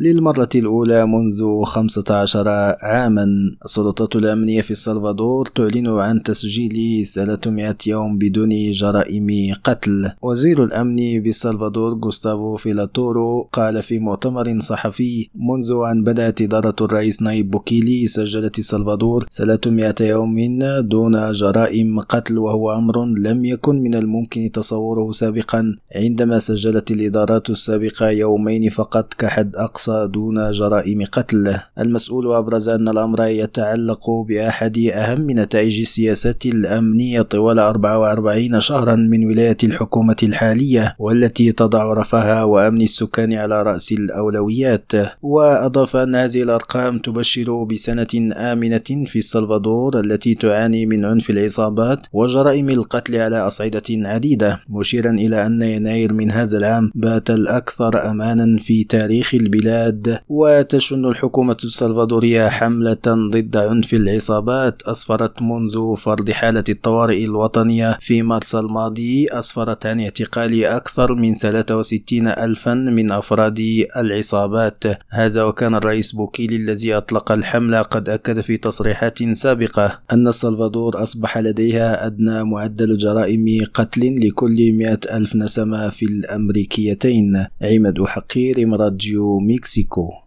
للمرة الأولى منذ 15 عاما السلطات الأمنية في السلفادور تعلن عن تسجيل 300 يوم بدون جرائم قتل. وزير الأمن بالسلفادور غوستافو فيلاتورو قال في مؤتمر صحفي منذ أن بدأت إدارة الرئيس نايب بوكيلي سجلت السلفادور 300 يوم دون جرائم قتل وهو أمر لم يكن من الممكن تصوره سابقا. عندما سجلت الإدارات السابقة يومين فقط كحد أقصى دون جرائم قتل. المسؤول أبرز أن الأمر يتعلق بأحد أهم نتائج السياسات الأمنية طوال 44 شهرا من ولاية الحكومة الحالية والتي تضع رفاه وأمن السكان على رأس الأولويات. وأضاف أن هذه الأرقام تبشر بسنة آمنة في السلفادور التي تعاني من عنف العصابات وجرائم القتل على أصعدة عديدة مشيرا إلى أن يناير من هذا العام بات الأكثر أمانا في تاريخ البلاد. وتشن الحكومة السلفادورية حملة ضد عنف العصابات أسفرت منذ فرض حالة الطوارئ الوطنية في مارس الماضي أسفرت عن اعتقال أكثر من 63 ألفا من أفراد العصابات. هذا وكان الرئيس بوكيلي الذي أطلق الحملة قد أكد في تصريحات سابقة أن السلفادور أصبح لديها أدنى معدل جرائم قتل لكل مئة ألف نسمة في الأمريكيتين. عماد حقير راديو léxico.